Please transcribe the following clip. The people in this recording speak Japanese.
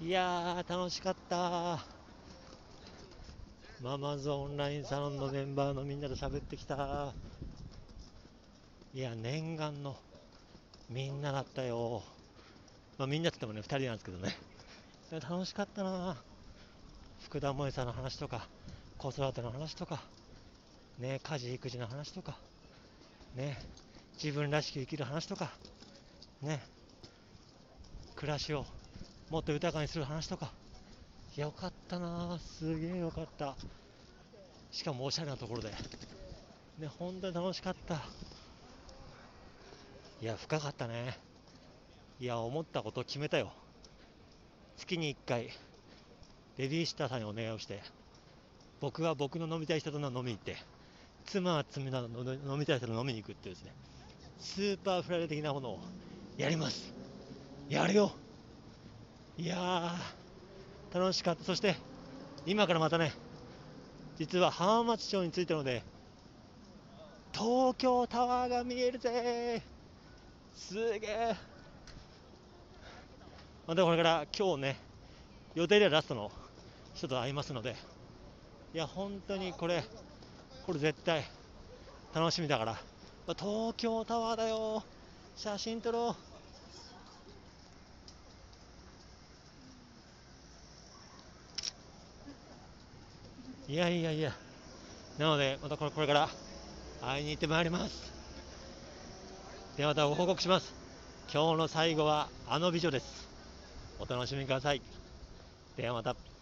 いやー、楽しかったママズオンラインサロンのメンバーのみんなと喋ってきたいや、念願のみんなだったよ。まあ、みんなって言ってもね、2人なんですけどね。楽しかったな福田萌さんの話とか、子育ての話とか、ね、家事育児の話とか、ね、自分らしく生きる話とか、ね、暮らしをもっと豊かにする話とか、よかったなすげえよかった。しかもおしゃれなところで。ね、本当に楽しかった。いや、深かったね。いや、思ったことを決めたよ。月に1回、ベビーシッターさんにお願いをして、僕は僕の飲みたい人と飲みに行って、妻は妻の飲みたい人と飲みに行くっていうですね、Superfly 的なものをやります。やるよいやー、楽しかった。そして、今からまたね、実は浜松町に着いたので、東京タワーが見えるぜ。すげえまたこれから今日ね、予定ではラストの人と会いますので、いや、本当にこれ、これ絶対楽しみだから、東京タワーだよ。写真撮ろう。いやいやいや、なので、またこれこれから会いに行ってまいります。ではまたご報告します。今日の最後はあの美女です。お楽しみください。ではまた。